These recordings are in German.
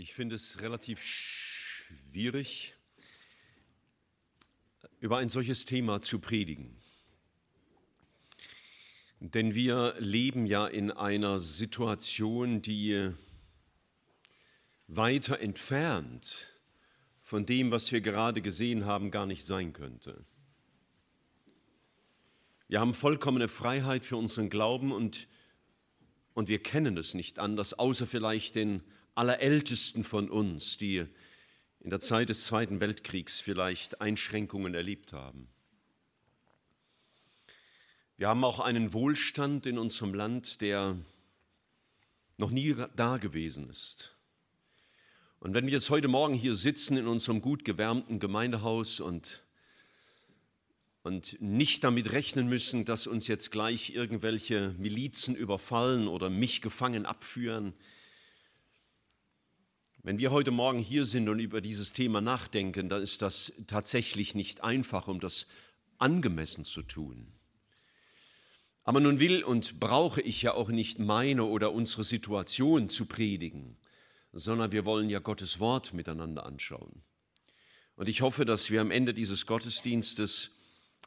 Ich finde es relativ schwierig, über ein solches Thema zu predigen. Denn wir leben ja in einer Situation, die weiter entfernt von dem, was wir gerade gesehen haben, gar nicht sein könnte. Wir haben vollkommene Freiheit für unseren Glauben und, und wir kennen es nicht anders, außer vielleicht den Allerältesten von uns, die in der Zeit des Zweiten Weltkriegs vielleicht Einschränkungen erlebt haben. Wir haben auch einen Wohlstand in unserem Land, der noch nie da gewesen ist. Und wenn wir jetzt heute Morgen hier sitzen in unserem gut gewärmten Gemeindehaus und, und nicht damit rechnen müssen, dass uns jetzt gleich irgendwelche Milizen überfallen oder mich gefangen abführen, wenn wir heute Morgen hier sind und über dieses Thema nachdenken, dann ist das tatsächlich nicht einfach, um das angemessen zu tun. Aber nun will und brauche ich ja auch nicht meine oder unsere Situation zu predigen, sondern wir wollen ja Gottes Wort miteinander anschauen. Und ich hoffe, dass wir am Ende dieses Gottesdienstes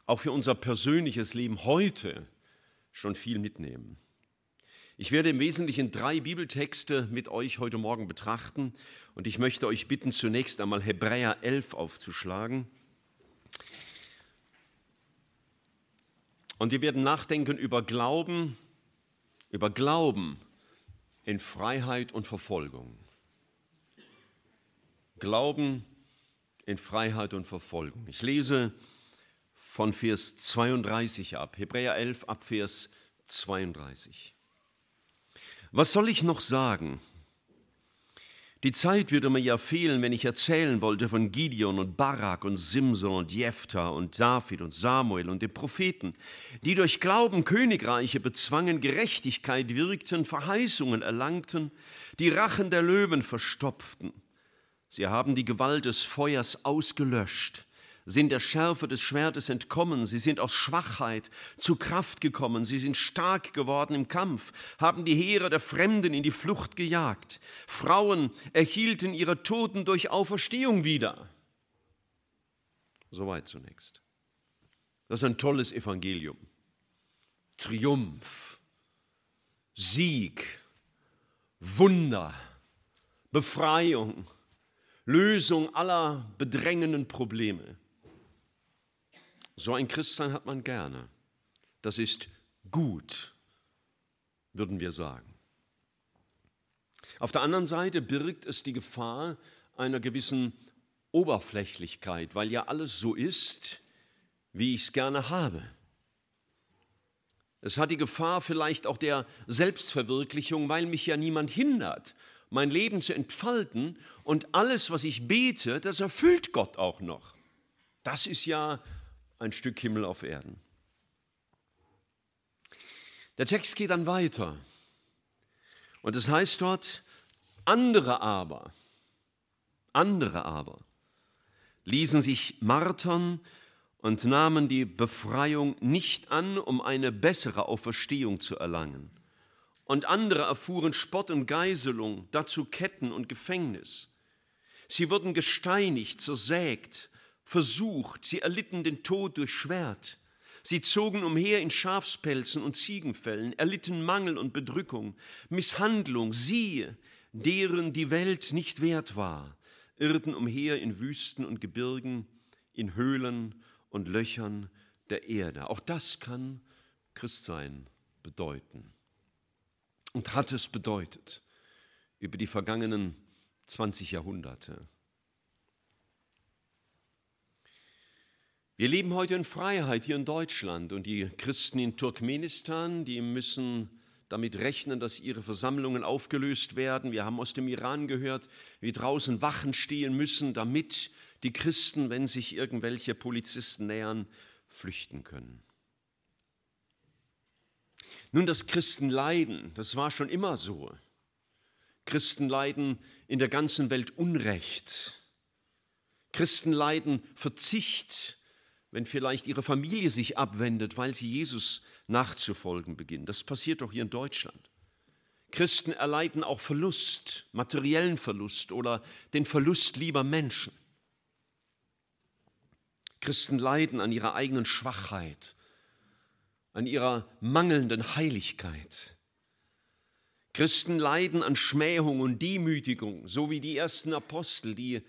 auch für unser persönliches Leben heute schon viel mitnehmen. Ich werde im Wesentlichen drei Bibeltexte mit euch heute Morgen betrachten und ich möchte euch bitten, zunächst einmal Hebräer 11 aufzuschlagen. Und wir werden nachdenken über Glauben, über Glauben in Freiheit und Verfolgung. Glauben in Freiheit und Verfolgung. Ich lese von Vers 32 ab, Hebräer 11 ab Vers 32. Was soll ich noch sagen? Die Zeit würde mir ja fehlen, wenn ich erzählen wollte von Gideon und Barak und Simson und Jephthah und David und Samuel und den Propheten, die durch Glauben Königreiche bezwangen, Gerechtigkeit wirkten, Verheißungen erlangten, die Rachen der Löwen verstopften. Sie haben die Gewalt des Feuers ausgelöscht, sind der Schärfe des Schwertes entkommen, sie sind aus Schwachheit zu Kraft gekommen, sie sind stark geworden im Kampf, haben die Heere der Fremden in die Flucht gejagt. Frauen erhielten ihre Toten durch Auferstehung wieder. Soweit zunächst. Das ist ein tolles Evangelium. Triumph, Sieg, Wunder, Befreiung, Lösung aller bedrängenden Probleme. So ein Christsein hat man gerne. Das ist gut, würden wir sagen. Auf der anderen Seite birgt es die Gefahr einer gewissen Oberflächlichkeit, weil ja alles so ist, wie ich es gerne habe. Es hat die Gefahr vielleicht auch der Selbstverwirklichung, weil mich ja niemand hindert, mein Leben zu entfalten und alles, was ich bete, das erfüllt Gott auch noch. Das ist ja ein Stück Himmel auf Erden. Der Text geht dann weiter. Und es heißt dort, andere aber, andere aber ließen sich martern und nahmen die Befreiung nicht an, um eine bessere Auferstehung zu erlangen. Und andere erfuhren Spott und Geiselung, dazu Ketten und Gefängnis. Sie wurden gesteinigt, zersägt versucht, sie erlitten den Tod durch Schwert. Sie zogen umher in Schafspelzen und Ziegenfällen, erlitten Mangel und Bedrückung, Misshandlung, sie, deren die Welt nicht wert war, irrten umher in Wüsten und Gebirgen, in Höhlen und Löchern der Erde. Auch das kann Christsein bedeuten und hat es bedeutet über die vergangenen 20 Jahrhunderte. Wir leben heute in Freiheit hier in Deutschland und die Christen in Turkmenistan, die müssen damit rechnen, dass ihre Versammlungen aufgelöst werden. Wir haben aus dem Iran gehört, wie draußen Wachen stehen müssen, damit die Christen, wenn sich irgendwelche Polizisten nähern, flüchten können. Nun, das Christenleiden, das war schon immer so. Christen leiden in der ganzen Welt Unrecht. Christen leiden Verzicht wenn vielleicht ihre Familie sich abwendet, weil sie Jesus nachzufolgen beginnen. Das passiert doch hier in Deutschland. Christen erleiden auch Verlust, materiellen Verlust oder den Verlust lieber Menschen. Christen leiden an ihrer eigenen Schwachheit, an ihrer mangelnden Heiligkeit. Christen leiden an Schmähung und Demütigung, so wie die ersten Apostel, die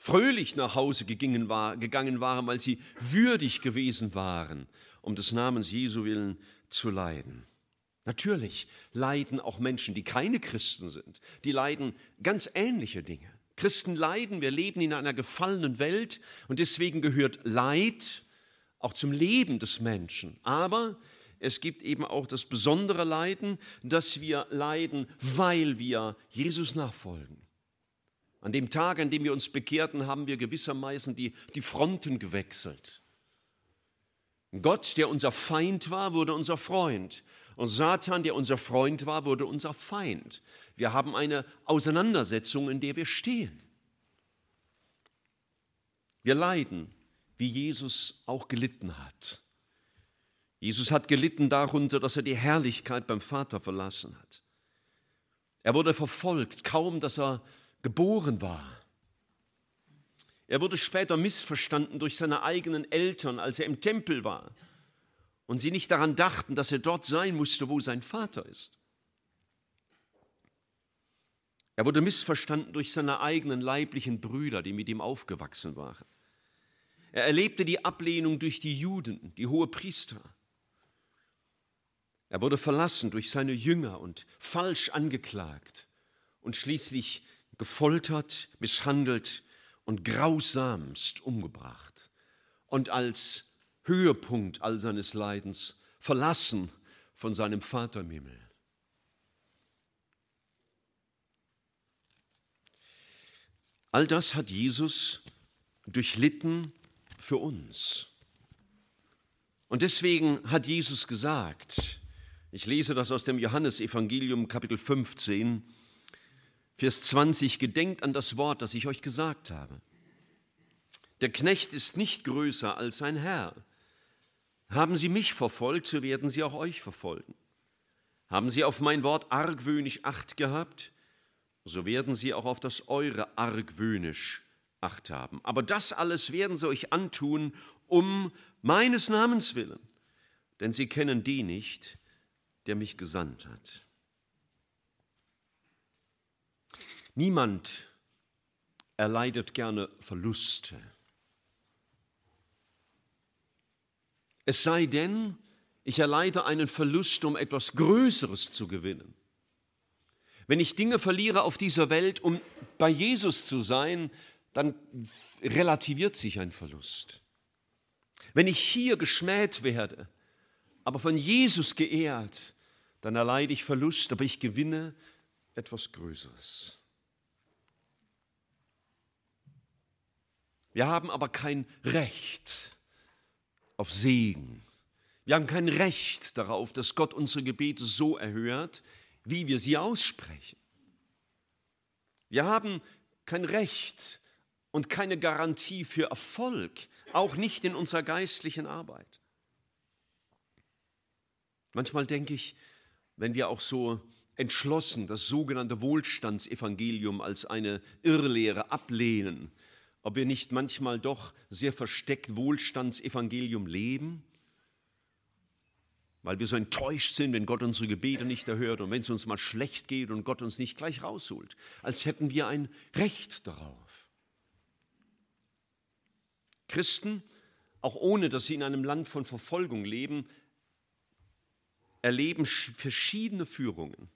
fröhlich nach Hause gegangen, waren, weil sie würdig gewesen waren, um des Namens Jesu willen zu leiden. Natürlich leiden auch Menschen, die keine Christen sind. Die leiden ganz ähnliche Dinge. Christen leiden, wir leben in einer gefallenen Welt und deswegen gehört Leid auch zum Leben des Menschen. Aber es gibt eben auch das besondere Leiden, dass wir leiden, weil wir Jesus nachfolgen. An dem Tag, an dem wir uns bekehrten, haben wir gewissermaßen die, die Fronten gewechselt. Gott, der unser Feind war, wurde unser Freund. Und Satan, der unser Freund war, wurde unser Feind. Wir haben eine Auseinandersetzung, in der wir stehen. Wir leiden, wie Jesus auch gelitten hat. Jesus hat gelitten darunter, dass er die Herrlichkeit beim Vater verlassen hat. Er wurde verfolgt, kaum dass er geboren war. Er wurde später missverstanden durch seine eigenen Eltern, als er im Tempel war und sie nicht daran dachten, dass er dort sein musste, wo sein Vater ist. Er wurde missverstanden durch seine eigenen leiblichen Brüder, die mit ihm aufgewachsen waren. Er erlebte die Ablehnung durch die Juden, die hohe Priester. Er wurde verlassen durch seine Jünger und falsch angeklagt und schließlich gefoltert, misshandelt und grausamst umgebracht. Und als Höhepunkt all seines Leidens, verlassen von seinem Vater im Himmel. All das hat Jesus durchlitten für uns. Und deswegen hat Jesus gesagt, ich lese das aus dem Johannesevangelium Kapitel 15, Vers 20, gedenkt an das Wort, das ich euch gesagt habe. Der Knecht ist nicht größer als sein Herr. Haben Sie mich verfolgt, so werden Sie auch euch verfolgen. Haben Sie auf mein Wort argwöhnisch Acht gehabt, so werden Sie auch auf das Eure argwöhnisch Acht haben. Aber das alles werden Sie euch antun, um meines Namens willen, denn Sie kennen die nicht, der mich gesandt hat. Niemand erleidet gerne Verluste. Es sei denn, ich erleide einen Verlust, um etwas Größeres zu gewinnen. Wenn ich Dinge verliere auf dieser Welt, um bei Jesus zu sein, dann relativiert sich ein Verlust. Wenn ich hier geschmäht werde, aber von Jesus geehrt, dann erleide ich Verlust, aber ich gewinne etwas Größeres. Wir haben aber kein Recht, auf Segen. Wir haben kein Recht darauf, dass Gott unsere Gebete so erhört, wie wir sie aussprechen. Wir haben kein Recht und keine Garantie für Erfolg, auch nicht in unserer geistlichen Arbeit. Manchmal denke ich, wenn wir auch so entschlossen das sogenannte Wohlstandsevangelium als eine Irrlehre ablehnen, ob wir nicht manchmal doch sehr versteckt Wohlstandsevangelium leben, weil wir so enttäuscht sind, wenn Gott unsere Gebete nicht erhört und wenn es uns mal schlecht geht und Gott uns nicht gleich rausholt, als hätten wir ein Recht darauf. Christen, auch ohne dass sie in einem Land von Verfolgung leben, erleben verschiedene Führungen.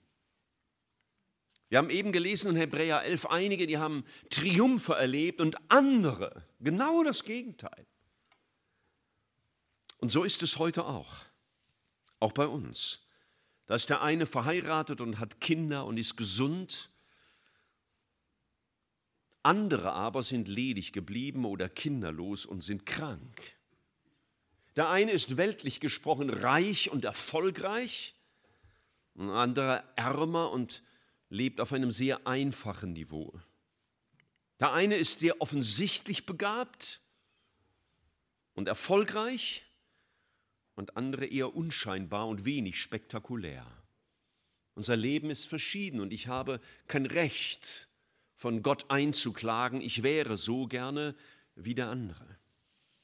Wir haben eben gelesen in Hebräer 11, einige, die haben Triumphe erlebt und andere genau das Gegenteil. Und so ist es heute auch, auch bei uns. Da ist der eine verheiratet und hat Kinder und ist gesund. Andere aber sind ledig geblieben oder kinderlos und sind krank. Der eine ist weltlich gesprochen reich und erfolgreich, ein anderer ärmer und lebt auf einem sehr einfachen Niveau. Der eine ist sehr offensichtlich begabt und erfolgreich und andere eher unscheinbar und wenig spektakulär. Unser Leben ist verschieden und ich habe kein Recht, von Gott einzuklagen, ich wäre so gerne wie der andere.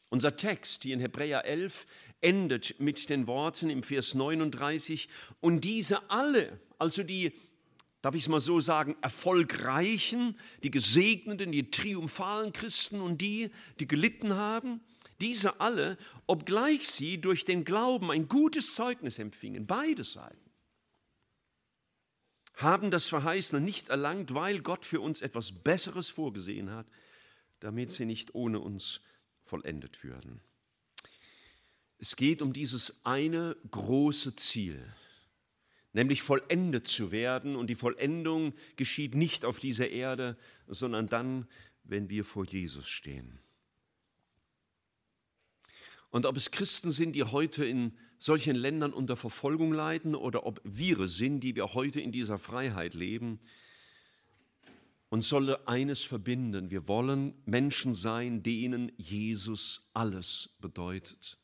Unser Text hier in Hebräer 11 endet mit den Worten im Vers 39, und diese alle, also die, darf ich es mal so sagen, erfolgreichen, die gesegneten, die triumphalen Christen und die, die gelitten haben, diese alle, obgleich sie durch den Glauben ein gutes Zeugnis empfingen, beide Seiten, haben das Verheißene nicht erlangt, weil Gott für uns etwas Besseres vorgesehen hat, damit sie nicht ohne uns vollendet würden. Es geht um dieses eine große Ziel, nämlich vollendet zu werden. Und die Vollendung geschieht nicht auf dieser Erde, sondern dann, wenn wir vor Jesus stehen. Und ob es Christen sind, die heute in solchen Ländern unter Verfolgung leiden, oder ob wir sind, die wir heute in dieser Freiheit leben, uns solle eines verbinden. Wir wollen Menschen sein, denen Jesus alles bedeutet.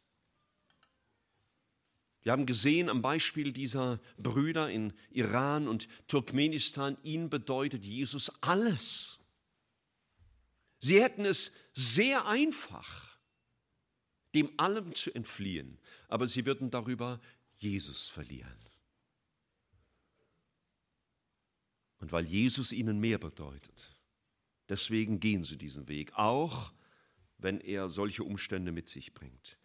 Wir haben gesehen am Beispiel dieser Brüder in Iran und Turkmenistan, ihnen bedeutet Jesus alles. Sie hätten es sehr einfach dem allem zu entfliehen, aber sie würden darüber Jesus verlieren. Und weil Jesus ihnen mehr bedeutet, deswegen gehen sie diesen Weg, auch wenn er solche Umstände mit sich bringt.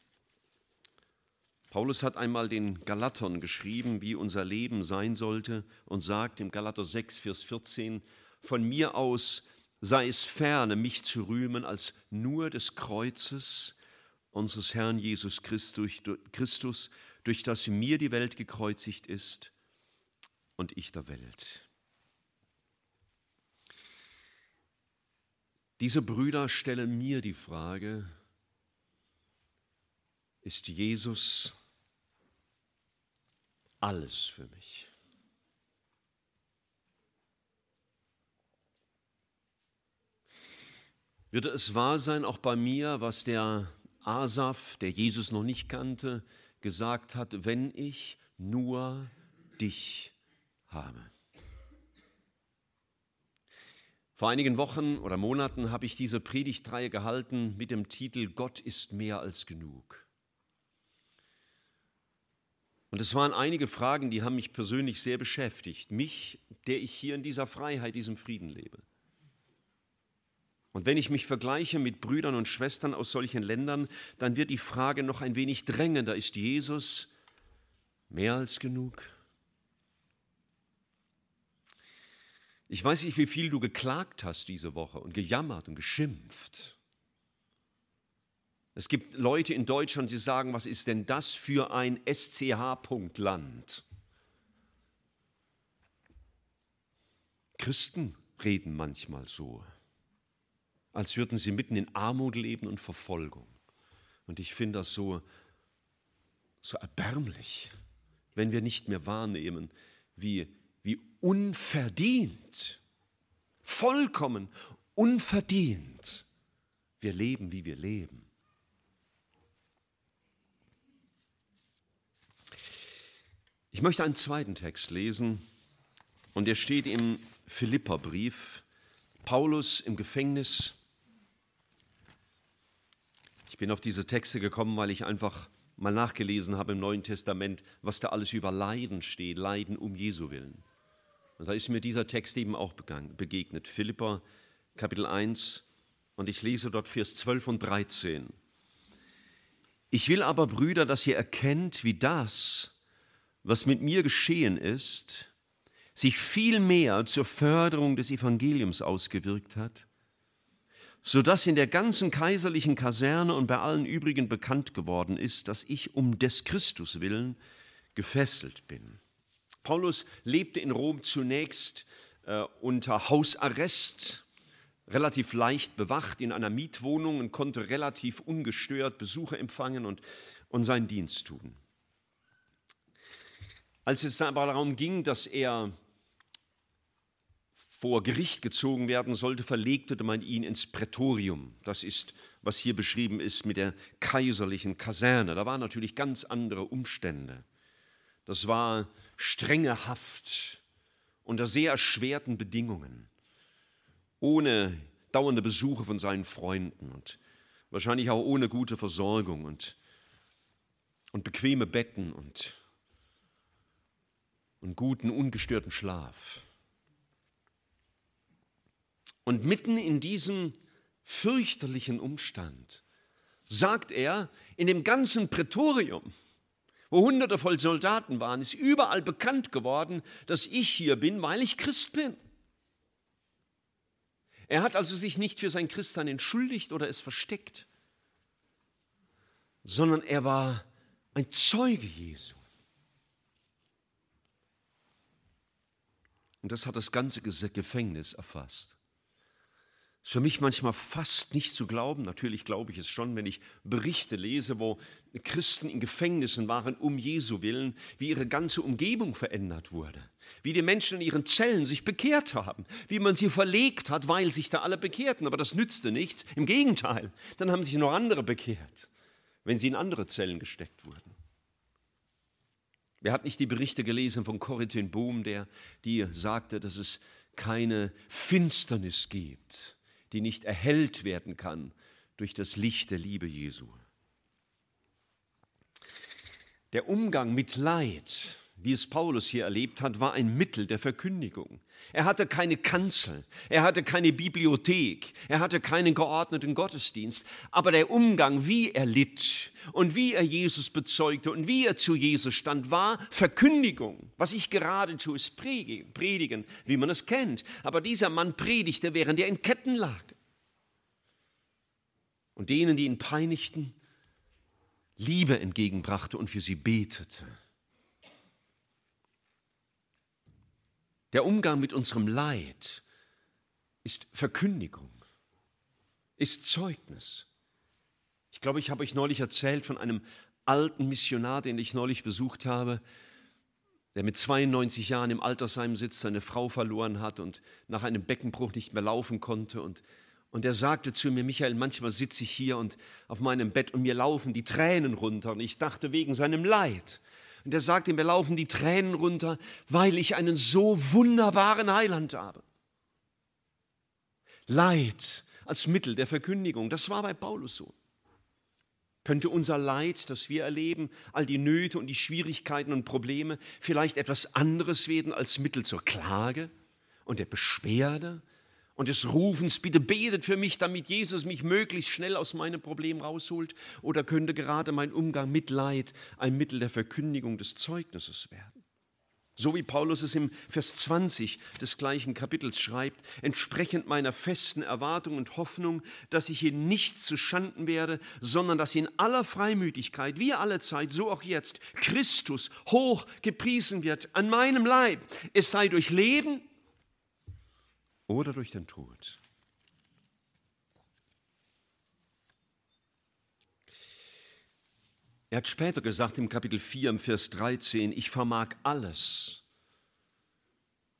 Paulus hat einmal den Galatern geschrieben, wie unser Leben sein sollte und sagt im Galater 6, Vers 14, von mir aus sei es ferne, mich zu rühmen als nur des Kreuzes, unseres Herrn Jesus Christus, durch das mir die Welt gekreuzigt ist und ich der Welt. Diese Brüder stellen mir die Frage, ist Jesus alles für mich? Würde es wahr sein, auch bei mir, was der Asaf, der Jesus noch nicht kannte, gesagt hat, wenn ich nur dich habe. Vor einigen Wochen oder Monaten habe ich diese Predigtreihe gehalten mit dem Titel Gott ist mehr als genug. Und es waren einige Fragen, die haben mich persönlich sehr beschäftigt. Mich, der ich hier in dieser Freiheit, diesem Frieden lebe. Und wenn ich mich vergleiche mit Brüdern und Schwestern aus solchen Ländern, dann wird die Frage noch ein wenig drängender. Ist Jesus mehr als genug? Ich weiß nicht, wie viel du geklagt hast diese Woche und gejammert und geschimpft. Es gibt Leute in Deutschland, die sagen, was ist denn das für ein SCH-Punkt-Land? Christen reden manchmal so als würden sie mitten in Armut leben und Verfolgung. Und ich finde das so, so erbärmlich, wenn wir nicht mehr wahrnehmen, wie, wie unverdient, vollkommen unverdient wir leben, wie wir leben. Ich möchte einen zweiten Text lesen und der steht im Philipperbrief. Paulus im Gefängnis ich bin auf diese Texte gekommen, weil ich einfach mal nachgelesen habe im Neuen Testament, was da alles über Leiden steht, Leiden um Jesu willen. Und da ist mir dieser Text eben auch begegnet. Philippa Kapitel 1 und ich lese dort Vers 12 und 13. Ich will aber, Brüder, dass ihr erkennt, wie das, was mit mir geschehen ist, sich viel mehr zur Förderung des Evangeliums ausgewirkt hat sodass in der ganzen kaiserlichen Kaserne und bei allen übrigen bekannt geworden ist, dass ich um des Christus willen gefesselt bin. Paulus lebte in Rom zunächst äh, unter Hausarrest, relativ leicht bewacht in einer Mietwohnung und konnte relativ ungestört Besucher empfangen und, und seinen Dienst tun. Als es aber darum ging, dass er vor Gericht gezogen werden sollte, verlegte man ihn ins Prätorium. Das ist, was hier beschrieben ist mit der kaiserlichen Kaserne. Da waren natürlich ganz andere Umstände. Das war strenge Haft unter sehr erschwerten Bedingungen, ohne dauernde Besuche von seinen Freunden und wahrscheinlich auch ohne gute Versorgung und, und bequeme Betten und, und guten, ungestörten Schlaf. Und mitten in diesem fürchterlichen Umstand sagt er in dem ganzen Prätorium, wo hunderte voll Soldaten waren, ist überall bekannt geworden, dass ich hier bin, weil ich Christ bin. Er hat also sich nicht für sein Christsein entschuldigt oder es versteckt, sondern er war ein Zeuge Jesu. Und das hat das ganze Gefängnis erfasst. Ist für mich manchmal fast nicht zu glauben. Natürlich glaube ich es schon, wenn ich Berichte lese, wo Christen in Gefängnissen waren um Jesu willen, wie ihre ganze Umgebung verändert wurde, wie die Menschen in ihren Zellen sich bekehrt haben, wie man sie verlegt hat, weil sich da alle bekehrten. Aber das nützte nichts. Im Gegenteil, dann haben sich noch andere bekehrt, wenn sie in andere Zellen gesteckt wurden. Wer hat nicht die Berichte gelesen von Corrie ten Boom, der die sagte, dass es keine Finsternis gibt, die nicht erhellt werden kann durch das Licht der Liebe Jesu. Der Umgang mit Leid, wie es Paulus hier erlebt hat, war ein Mittel der Verkündigung. Er hatte keine Kanzel, er hatte keine Bibliothek, er hatte keinen geordneten Gottesdienst, aber der Umgang, wie er litt und wie er Jesus bezeugte und wie er zu Jesus stand, war Verkündigung. Was ich gerade tue, ist predigen, wie man es kennt. Aber dieser Mann predigte, während er in Ketten lag. Und denen, die ihn peinigten, Liebe entgegenbrachte und für sie betete. Der Umgang mit unserem Leid ist Verkündigung, ist Zeugnis. Ich glaube, ich habe euch neulich erzählt von einem alten Missionar, den ich neulich besucht habe, der mit 92 Jahren im Altersheim sitzt, seine Frau verloren hat und nach einem Beckenbruch nicht mehr laufen konnte. Und, und er sagte zu mir, Michael, manchmal sitze ich hier und auf meinem Bett und mir laufen die Tränen runter. Und ich dachte wegen seinem Leid. Und er sagte, mir laufen die Tränen runter, weil ich einen so wunderbaren Heiland habe. Leid als Mittel der Verkündigung, das war bei Paulus so. Könnte unser Leid, das wir erleben, all die Nöte und die Schwierigkeiten und Probleme vielleicht etwas anderes werden als Mittel zur Klage und der Beschwerde und des Rufens, bitte betet für mich, damit Jesus mich möglichst schnell aus meinem Problem rausholt? Oder könnte gerade mein Umgang mit Leid ein Mittel der Verkündigung des Zeugnisses werden? So wie Paulus es im Vers 20 des gleichen Kapitels schreibt, entsprechend meiner festen Erwartung und Hoffnung, dass ich in nichts zu Schanden werde, sondern dass in aller Freimütigkeit, wie alle Zeit, so auch jetzt, Christus hoch gepriesen wird an meinem Leib. Es sei durch Leben oder durch den Tod. Er hat später gesagt im Kapitel 4 im Vers 13, ich vermag alles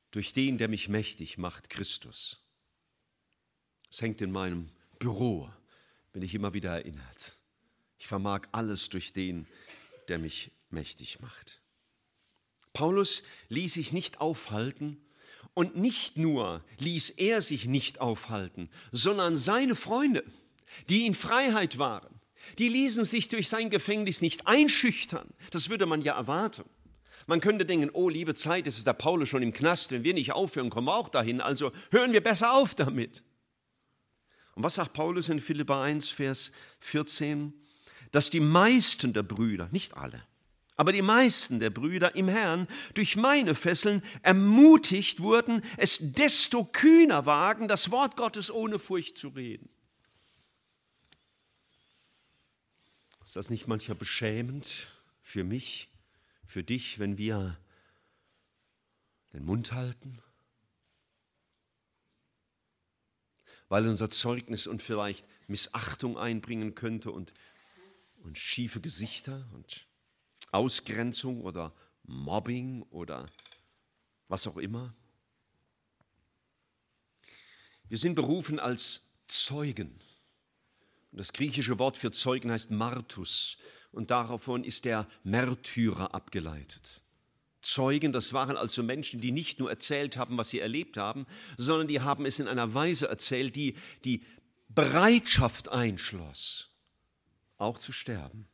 durch den, der mich mächtig macht, Christus. Es hängt in meinem Büro, bin ich immer wieder erinnert. Ich vermag alles durch den, der mich mächtig macht. Paulus ließ sich nicht aufhalten und nicht nur ließ er sich nicht aufhalten, sondern seine Freunde, die in Freiheit waren, die ließen sich durch sein Gefängnis nicht einschüchtern. Das würde man ja erwarten. Man könnte denken, oh liebe Zeit, es ist der Paulus schon im Knast, wenn wir nicht aufhören, kommen wir auch dahin, also hören wir besser auf damit. Und was sagt Paulus in Philippa 1, Vers 14? Dass die meisten der Brüder, nicht alle, aber die meisten der Brüder im Herrn durch meine Fesseln ermutigt wurden, es desto kühner wagen, das Wort Gottes ohne Furcht zu reden. Ist das nicht manchmal beschämend für mich, für dich, wenn wir den Mund halten? Weil unser Zeugnis und vielleicht Missachtung einbringen könnte und, und schiefe Gesichter und Ausgrenzung oder Mobbing oder was auch immer. Wir sind berufen als Zeugen. Und das griechische Wort für Zeugen heißt Martus und davon ist der Märtyrer abgeleitet. Zeugen, das waren also Menschen, die nicht nur erzählt haben, was sie erlebt haben, sondern die haben es in einer Weise erzählt, die die Bereitschaft einschloss, auch zu sterben,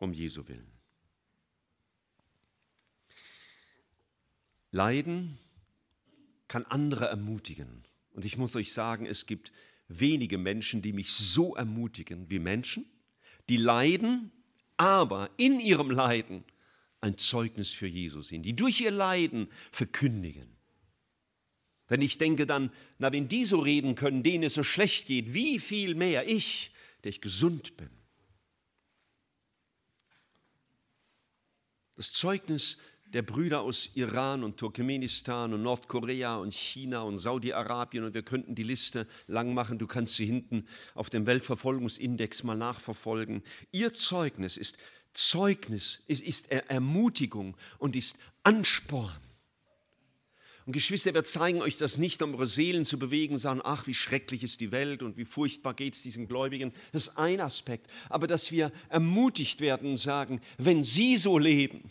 um Jesu willen. Leiden kann andere ermutigen. Und ich muss euch sagen, es gibt wenige Menschen, die mich so ermutigen wie Menschen, die leiden, aber in ihrem Leiden ein Zeugnis für Jesus sind, die durch ihr Leiden verkündigen. Wenn ich denke dann, na, wenn die so reden können, denen es so schlecht geht, wie viel mehr ich, der ich gesund bin. Das Zeugnis der Brüder aus Iran und Turkmenistan und Nordkorea und China und Saudi-Arabien und wir könnten die Liste lang machen, du kannst sie hinten auf dem Weltverfolgungsindex mal nachverfolgen. Ihr Zeugnis ist Zeugnis, ist, ist Ermutigung und ist Ansporn. Und Geschwister, wir zeigen euch das nicht, um eure Seelen zu bewegen, sagen, ach, wie schrecklich ist die Welt und wie furchtbar geht es diesen Gläubigen. Das ist ein Aspekt. Aber dass wir ermutigt werden und sagen, wenn sie so leben,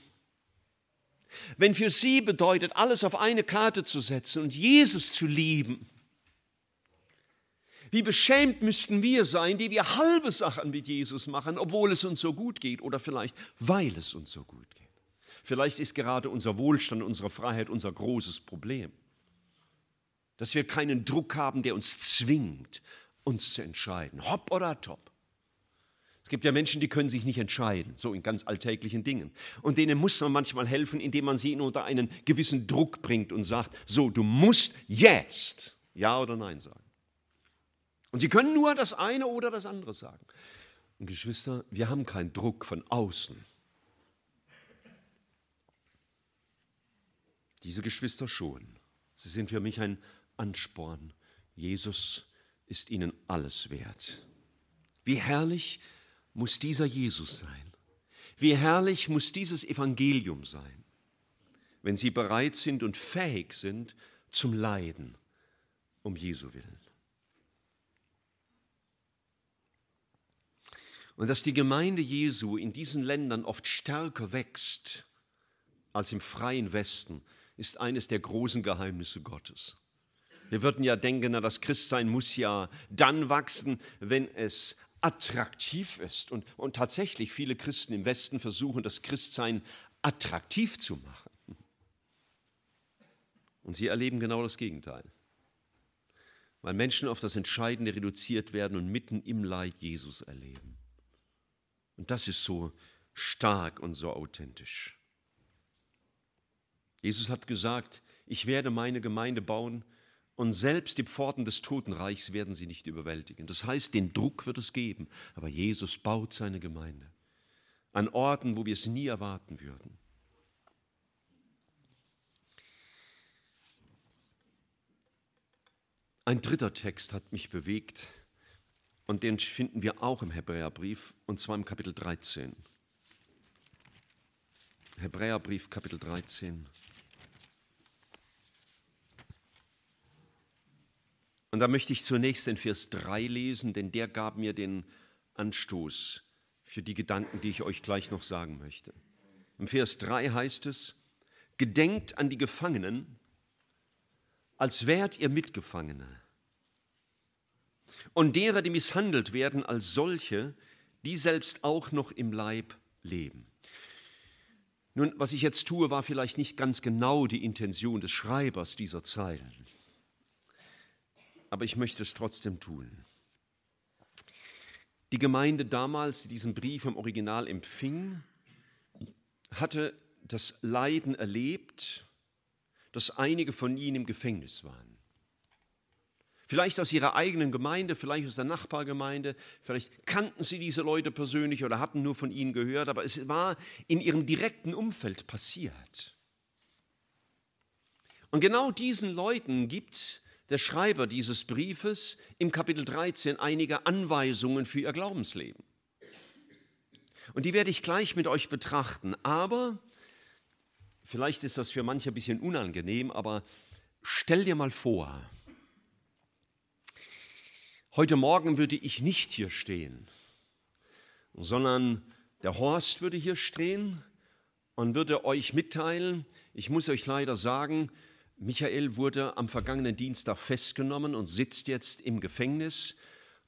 wenn für sie bedeutet, alles auf eine Karte zu setzen und Jesus zu lieben, wie beschämt müssten wir sein, die wir halbe Sachen mit Jesus machen, obwohl es uns so gut geht oder vielleicht weil es uns so gut geht. Vielleicht ist gerade unser Wohlstand, unsere Freiheit unser großes Problem. Dass wir keinen Druck haben, der uns zwingt, uns zu entscheiden, hopp oder top. Es gibt ja Menschen, die können sich nicht entscheiden, so in ganz alltäglichen Dingen. Und denen muss man manchmal helfen, indem man sie unter einen gewissen Druck bringt und sagt, so, du musst jetzt Ja oder Nein sagen. Und sie können nur das eine oder das andere sagen. Und Geschwister, wir haben keinen Druck von außen. Diese Geschwister schon. Sie sind für mich ein Ansporn. Jesus ist ihnen alles wert. Wie herrlich muss dieser Jesus sein. Wie herrlich muss dieses Evangelium sein, wenn sie bereit sind und fähig sind zum Leiden um Jesu willen. Und dass die Gemeinde Jesu in diesen Ländern oft stärker wächst als im freien Westen, ist eines der großen Geheimnisse Gottes. Wir würden ja denken, na, das Christsein muss ja dann wachsen, wenn es attraktiv ist. Und, und tatsächlich, viele Christen im Westen versuchen, das Christsein attraktiv zu machen. Und sie erleben genau das Gegenteil. Weil Menschen auf das Entscheidende reduziert werden und mitten im Leid Jesus erleben. Und das ist so stark und so authentisch. Jesus hat gesagt, ich werde meine Gemeinde bauen und selbst die Pforten des Totenreichs werden sie nicht überwältigen. Das heißt, den Druck wird es geben, aber Jesus baut seine Gemeinde an Orten, wo wir es nie erwarten würden. Ein dritter Text hat mich bewegt, und den finden wir auch im Hebräerbrief, und zwar im Kapitel 13. Hebräerbrief, Kapitel 13. Und da möchte ich zunächst den Vers 3 lesen, denn der gab mir den Anstoß für die Gedanken, die ich euch gleich noch sagen möchte. Im Vers 3 heißt es, Gedenkt an die Gefangenen, als wärt ihr Mitgefangene und derer, die misshandelt werden, als solche, die selbst auch noch im Leib leben. Nun, was ich jetzt tue, war vielleicht nicht ganz genau die Intention des Schreibers dieser Zeilen, aber ich möchte es trotzdem tun. Die Gemeinde damals, die diesen Brief im Original empfing, hatte das Leiden erlebt, dass einige von ihnen im Gefängnis waren. Vielleicht aus ihrer eigenen Gemeinde, vielleicht aus der Nachbargemeinde, vielleicht kannten sie diese Leute persönlich oder hatten nur von ihnen gehört, aber es war in ihrem direkten Umfeld passiert. Und genau diesen Leuten gibt der Schreiber dieses Briefes im Kapitel 13 einige Anweisungen für ihr Glaubensleben. Und die werde ich gleich mit euch betrachten. Aber, vielleicht ist das für manche ein bisschen unangenehm, aber stell dir mal vor, Heute Morgen würde ich nicht hier stehen, sondern der Horst würde hier stehen und würde euch mitteilen, ich muss euch leider sagen, Michael wurde am vergangenen Dienstag festgenommen und sitzt jetzt im Gefängnis.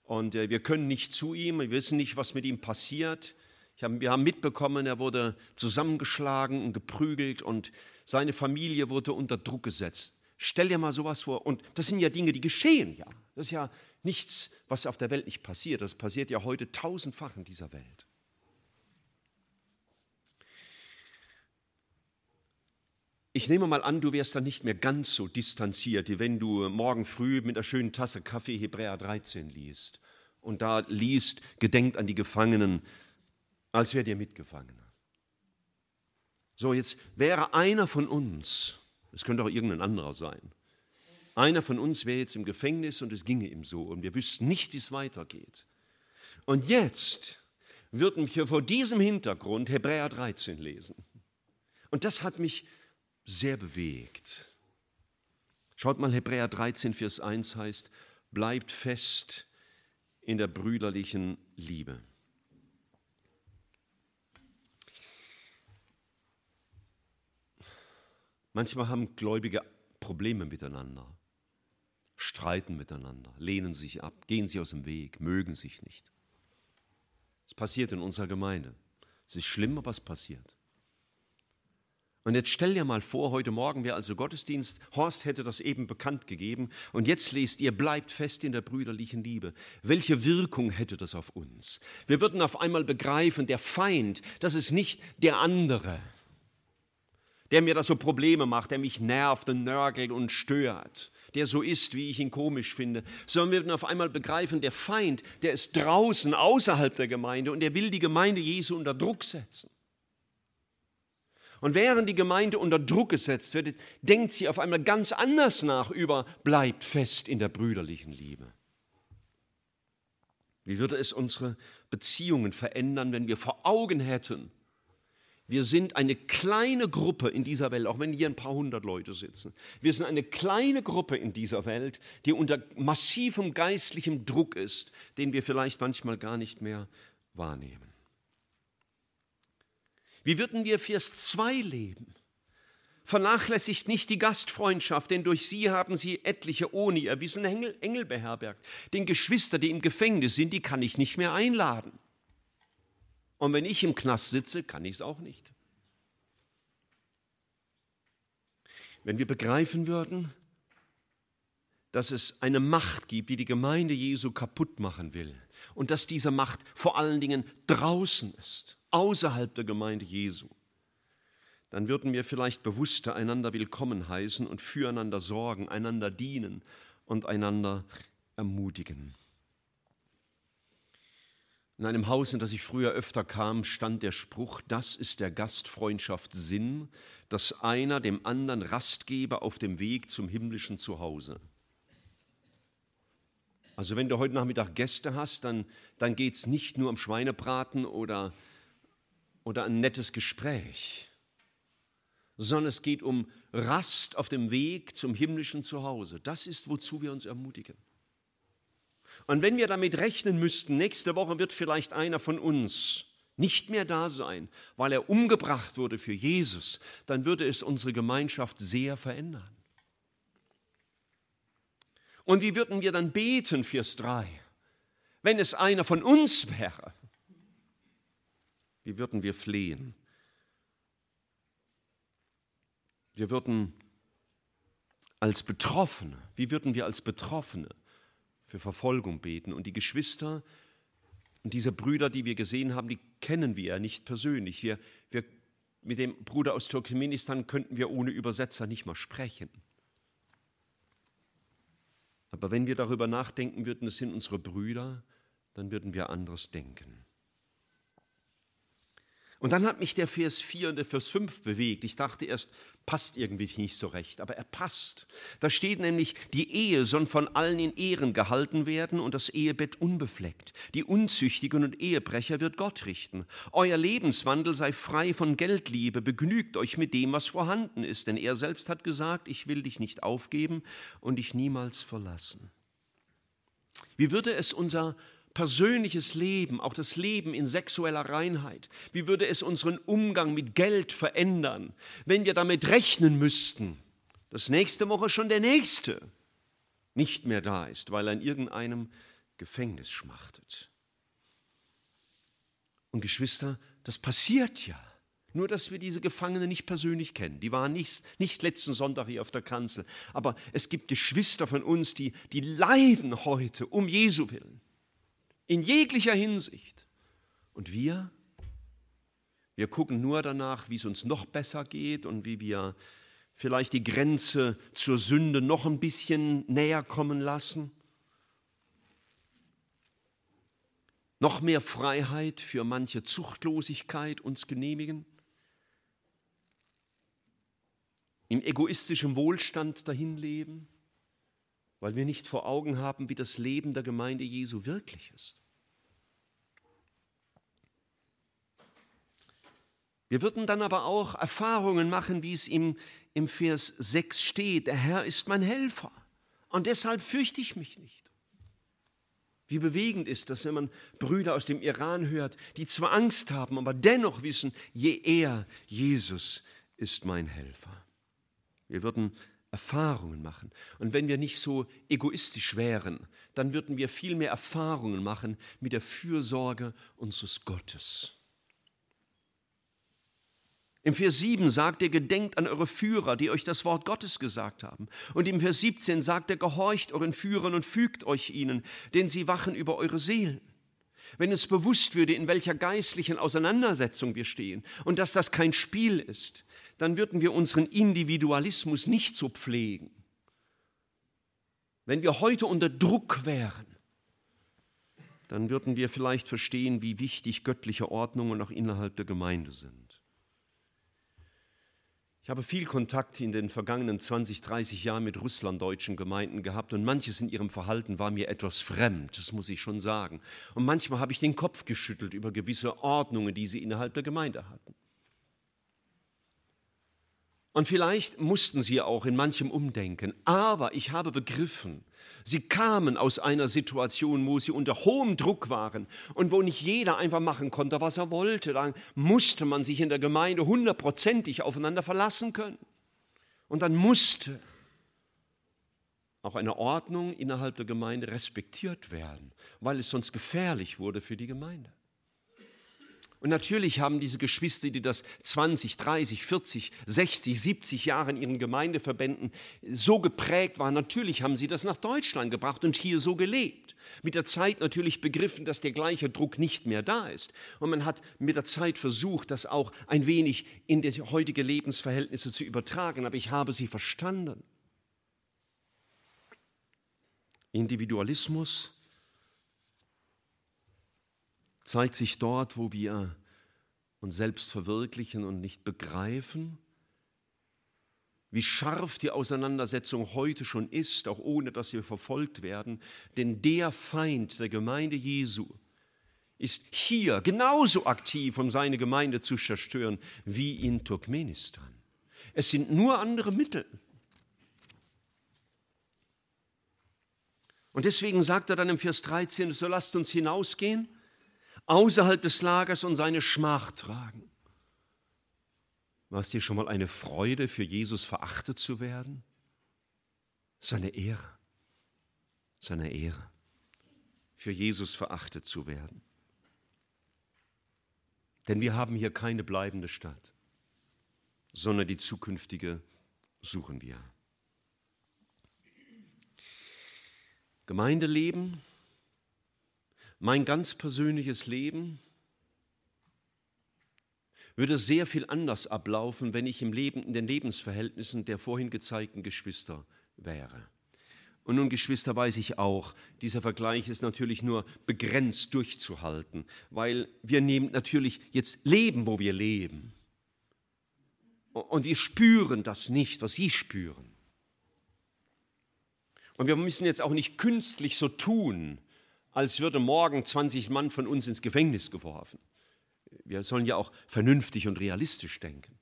Und äh, wir können nicht zu ihm, wir wissen nicht, was mit ihm passiert. Hab, wir haben mitbekommen, er wurde zusammengeschlagen und geprügelt und seine Familie wurde unter Druck gesetzt. Stell dir mal sowas vor. Und das sind ja Dinge, die geschehen, ja. Das ist ja nichts, was auf der Welt nicht passiert. Das passiert ja heute tausendfach in dieser Welt. Ich nehme mal an, du wärst dann nicht mehr ganz so distanziert, wie wenn du morgen früh mit einer schönen Tasse Kaffee Hebräer 13 liest und da liest, gedenkt an die Gefangenen, als wäre dir Mitgefangener. So, jetzt wäre einer von uns, es könnte auch irgendein anderer sein, einer von uns wäre jetzt im Gefängnis und es ginge ihm so und wir wüssten nicht, wie es weitergeht. Und jetzt würden wir vor diesem Hintergrund Hebräer 13 lesen. Und das hat mich sehr bewegt. Schaut mal, Hebräer 13, Vers 1 heißt, bleibt fest in der brüderlichen Liebe. Manchmal haben Gläubige Probleme miteinander, streiten miteinander, lehnen sich ab, gehen sich aus dem Weg, mögen sich nicht. Es passiert in unserer Gemeinde. Es ist schlimm, aber es passiert. Und jetzt stell dir mal vor, heute Morgen wäre also Gottesdienst, Horst hätte das eben bekannt gegeben und jetzt lest ihr, bleibt fest in der brüderlichen Liebe. Welche Wirkung hätte das auf uns? Wir würden auf einmal begreifen, der Feind, das ist nicht der andere, der mir da so Probleme macht, der mich nervt und nörgelt und stört, der so ist, wie ich ihn komisch finde, sondern wir würden auf einmal begreifen, der Feind, der ist draußen, außerhalb der Gemeinde und der will die Gemeinde Jesu unter Druck setzen. Und während die Gemeinde unter Druck gesetzt wird, denkt sie auf einmal ganz anders nach über, bleibt fest in der brüderlichen Liebe. Wie würde es unsere Beziehungen verändern, wenn wir vor Augen hätten, wir sind eine kleine Gruppe in dieser Welt, auch wenn hier ein paar hundert Leute sitzen. Wir sind eine kleine Gruppe in dieser Welt, die unter massivem geistlichem Druck ist, den wir vielleicht manchmal gar nicht mehr wahrnehmen. Wie würden wir Vers 2 leben? Vernachlässigt nicht die Gastfreundschaft, denn durch sie haben sie etliche ohne ihr Wissen Engel, Engel beherbergt. Den Geschwister, die im Gefängnis sind, die kann ich nicht mehr einladen. Und wenn ich im Knast sitze, kann ich es auch nicht. Wenn wir begreifen würden, dass es eine Macht gibt, die die Gemeinde Jesu kaputt machen will und dass diese Macht vor allen Dingen draußen ist außerhalb der Gemeinde Jesu, dann würden wir vielleicht bewusster einander willkommen heißen und füreinander sorgen, einander dienen und einander ermutigen. In einem Haus, in das ich früher öfter kam, stand der Spruch, das ist der Gastfreundschaft Sinn, dass einer dem anderen Rast gebe auf dem Weg zum himmlischen Zuhause. Also wenn du heute Nachmittag Gäste hast, dann, dann geht es nicht nur um Schweinebraten oder oder ein nettes Gespräch, sondern es geht um Rast auf dem Weg zum himmlischen Zuhause. Das ist, wozu wir uns ermutigen. Und wenn wir damit rechnen müssten, nächste Woche wird vielleicht einer von uns nicht mehr da sein, weil er umgebracht wurde für Jesus, dann würde es unsere Gemeinschaft sehr verändern. Und wie würden wir dann beten, Vers 3, wenn es einer von uns wäre? Wie würden wir flehen? Wir würden als Betroffene, wie würden wir als Betroffene für Verfolgung beten? Und die Geschwister und diese Brüder, die wir gesehen haben, die kennen wir ja nicht persönlich. Wir, wir, mit dem Bruder aus Turkmenistan könnten wir ohne Übersetzer nicht mal sprechen. Aber wenn wir darüber nachdenken würden, es sind unsere Brüder, dann würden wir anderes denken. Und dann hat mich der Vers 4 und der Vers 5 bewegt. Ich dachte erst, passt irgendwie nicht so recht, aber er passt. Da steht nämlich, die Ehe soll von allen in Ehren gehalten werden und das Ehebett unbefleckt. Die Unzüchtigen und Ehebrecher wird Gott richten. Euer Lebenswandel sei frei von Geldliebe, begnügt euch mit dem, was vorhanden ist, denn er selbst hat gesagt, ich will dich nicht aufgeben und dich niemals verlassen. Wie würde es unser persönliches Leben, auch das Leben in sexueller Reinheit? Wie würde es unseren Umgang mit Geld verändern, wenn wir damit rechnen müssten, dass nächste Woche schon der Nächste nicht mehr da ist, weil er in irgendeinem Gefängnis schmachtet? Und Geschwister, das passiert ja. Nur, dass wir diese Gefangenen nicht persönlich kennen. Die waren nicht, nicht letzten Sonntag hier auf der Kanzel. Aber es gibt Geschwister von uns, die, die leiden heute um Jesu willen. In jeglicher Hinsicht. Und wir? Wir gucken nur danach, wie es uns noch besser geht und wie wir vielleicht die Grenze zur Sünde noch ein bisschen näher kommen lassen. noch mehr Freiheit für manche Zuchtlosigkeit uns genehmigen, im egoistischen Wohlstand dahin leben, weil wir nicht vor Augen haben, wie das Leben der Gemeinde Jesu wirklich ist. Wir würden dann aber auch Erfahrungen machen, wie es im, im Vers 6 steht, der Herr ist mein Helfer und deshalb fürchte ich mich nicht. Wie bewegend ist das, wenn man Brüder aus dem Iran hört, die zwar Angst haben, aber dennoch wissen, je eher Jesus ist mein Helfer. Wir würden Erfahrungen machen. Und wenn wir nicht so egoistisch wären, dann würden wir viel mehr Erfahrungen machen mit der Fürsorge unseres Gottes. Im Vers 7 sagt er, gedenkt an eure Führer, die euch das Wort Gottes gesagt haben. Und im Vers 17 sagt er, gehorcht euren Führern und fügt euch ihnen, denn sie wachen über eure Seelen. Wenn es bewusst würde, in welcher geistlichen Auseinandersetzung wir stehen und dass das kein Spiel ist, dann würden wir unseren Individualismus nicht so pflegen. Wenn wir heute unter Druck wären, dann würden wir vielleicht verstehen, wie wichtig göttliche Ordnungen auch innerhalb der Gemeinde sind. Ich habe viel Kontakt in den vergangenen 20, 30 Jahren mit russlanddeutschen Gemeinden gehabt und manches in ihrem Verhalten war mir etwas fremd, das muss ich schon sagen. Und manchmal habe ich den Kopf geschüttelt über gewisse Ordnungen, die sie innerhalb der Gemeinde hatten. Und vielleicht mussten sie auch in manchem umdenken, aber ich habe begriffen, sie kamen aus einer Situation, wo sie unter hohem Druck waren und wo nicht jeder einfach machen konnte, was er wollte. Dann musste man sich in der Gemeinde hundertprozentig aufeinander verlassen können. Und dann musste auch eine Ordnung innerhalb der Gemeinde respektiert werden, weil es sonst gefährlich wurde für die Gemeinde. Und natürlich haben diese Geschwister, die das 20, 30, 40, 60, 70 Jahre in ihren Gemeindeverbänden so geprägt waren, natürlich haben sie das nach Deutschland gebracht und hier so gelebt. Mit der Zeit natürlich begriffen, dass der gleiche Druck nicht mehr da ist. Und man hat mit der Zeit versucht, das auch ein wenig in die heutige Lebensverhältnisse zu übertragen. Aber ich habe sie verstanden. Individualismus zeigt sich dort, wo wir uns selbst verwirklichen und nicht begreifen, wie scharf die Auseinandersetzung heute schon ist, auch ohne dass wir verfolgt werden. Denn der Feind der Gemeinde Jesu ist hier genauso aktiv, um seine Gemeinde zu zerstören, wie in Turkmenistan. Es sind nur andere Mittel. Und deswegen sagt er dann im Vers 13, so lasst uns hinausgehen außerhalb des Lagers und seine Schmach tragen. War es dir schon mal eine Freude, für Jesus verachtet zu werden? Seine Ehre, seine Ehre, für Jesus verachtet zu werden. Denn wir haben hier keine bleibende Stadt, sondern die zukünftige suchen wir. Gemeindeleben mein ganz persönliches Leben würde sehr viel anders ablaufen, wenn ich im Leben, in den Lebensverhältnissen der vorhin gezeigten Geschwister wäre. Und nun, Geschwister, weiß ich auch, dieser Vergleich ist natürlich nur begrenzt durchzuhalten, weil wir nehmen natürlich jetzt leben, wo wir leben. Und wir spüren das nicht, was Sie spüren. Und wir müssen jetzt auch nicht künstlich so tun, als würde morgen 20 Mann von uns ins Gefängnis geworfen. Wir sollen ja auch vernünftig und realistisch denken.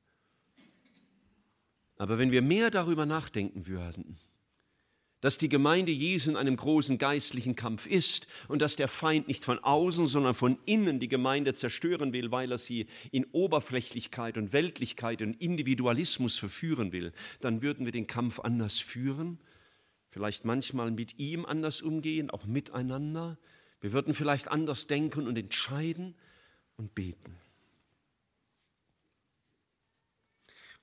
Aber wenn wir mehr darüber nachdenken würden, dass die Gemeinde Jesu in einem großen geistlichen Kampf ist und dass der Feind nicht von außen, sondern von innen die Gemeinde zerstören will, weil er sie in Oberflächlichkeit und Weltlichkeit und Individualismus verführen will, dann würden wir den Kampf anders führen, vielleicht manchmal mit ihm anders umgehen, auch miteinander. Wir würden vielleicht anders denken und entscheiden und beten.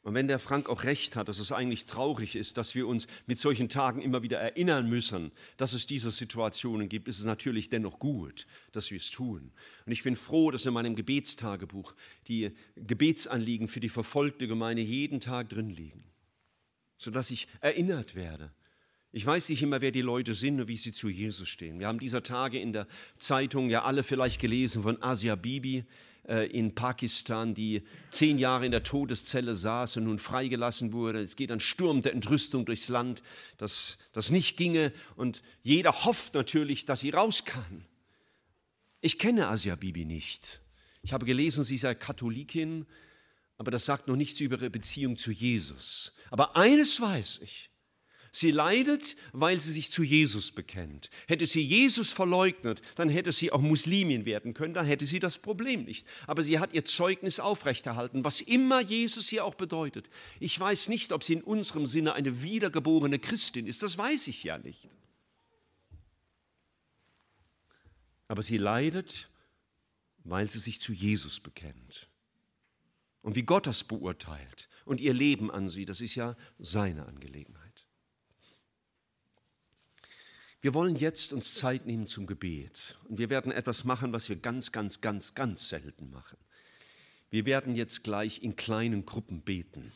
Und wenn der Frank auch recht hat, dass es eigentlich traurig ist, dass wir uns mit solchen Tagen immer wieder erinnern müssen, dass es diese Situationen gibt, ist es natürlich dennoch gut, dass wir es tun. Und ich bin froh, dass in meinem Gebetstagebuch die Gebetsanliegen für die verfolgte Gemeinde jeden Tag drin liegen, sodass ich erinnert werde. Ich weiß nicht immer, wer die Leute sind und wie sie zu Jesus stehen. Wir haben dieser Tage in der Zeitung ja alle vielleicht gelesen von Asia Bibi, äh, in Pakistan, die zehn Jahre in der Todeszelle saß und nun freigelassen wurde. Es geht ein Sturm der Entrüstung durchs Land, dass das nicht ginge und jeder hofft natürlich, dass sie raus kann. Ich kenne Asia Bibi nicht. Ich habe gelesen, sie sei Katholikin, aber das sagt noch nichts über ihre Beziehung zu Jesus. Aber eines weiß ich, Sie leidet, weil sie sich zu Jesus bekennt. Hätte sie Jesus verleugnet, dann hätte sie auch Muslimin werden können, dann hätte sie das Problem nicht. Aber sie hat ihr Zeugnis aufrechterhalten, was immer Jesus hier auch bedeutet. Ich weiß nicht, ob sie in unserem Sinne eine wiedergeborene Christin ist, das weiß ich ja nicht. Aber sie leidet, weil sie sich zu Jesus bekennt. Und wie Gott das beurteilt und ihr Leben an sie, das ist ja seine Angelegenheit. Wir wollen jetzt uns Zeit nehmen zum Gebet und wir werden etwas machen, was wir ganz, ganz, ganz, ganz selten machen. Wir werden jetzt gleich in kleinen Gruppen beten.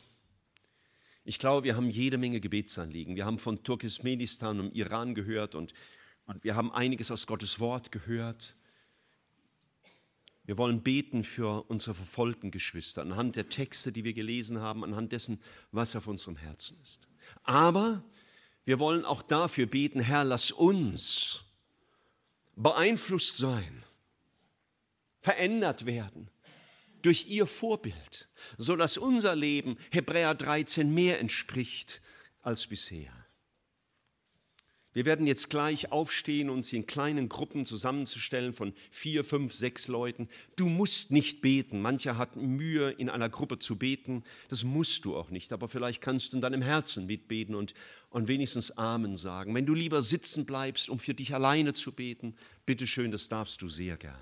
Ich glaube, wir haben jede Menge Gebetsanliegen. Wir haben von Turkmenistan und Iran gehört und, und wir haben einiges aus Gottes Wort gehört. Wir wollen beten für unsere verfolgten Geschwister anhand der Texte, die wir gelesen haben, anhand dessen, was auf unserem Herzen ist. Aber wir wollen auch dafür beten, Herr, lass uns beeinflusst sein, verändert werden durch ihr Vorbild, so dass unser Leben Hebräer 13 mehr entspricht als bisher. Wir werden jetzt gleich aufstehen, uns in kleinen Gruppen zusammenzustellen von vier, fünf, sechs Leuten. Du musst nicht beten. Mancher hat Mühe, in einer Gruppe zu beten. Das musst du auch nicht. Aber vielleicht kannst du in deinem Herzen mitbeten und, und wenigstens Amen sagen. Wenn du lieber sitzen bleibst, um für dich alleine zu beten, bitteschön, das darfst du sehr gern.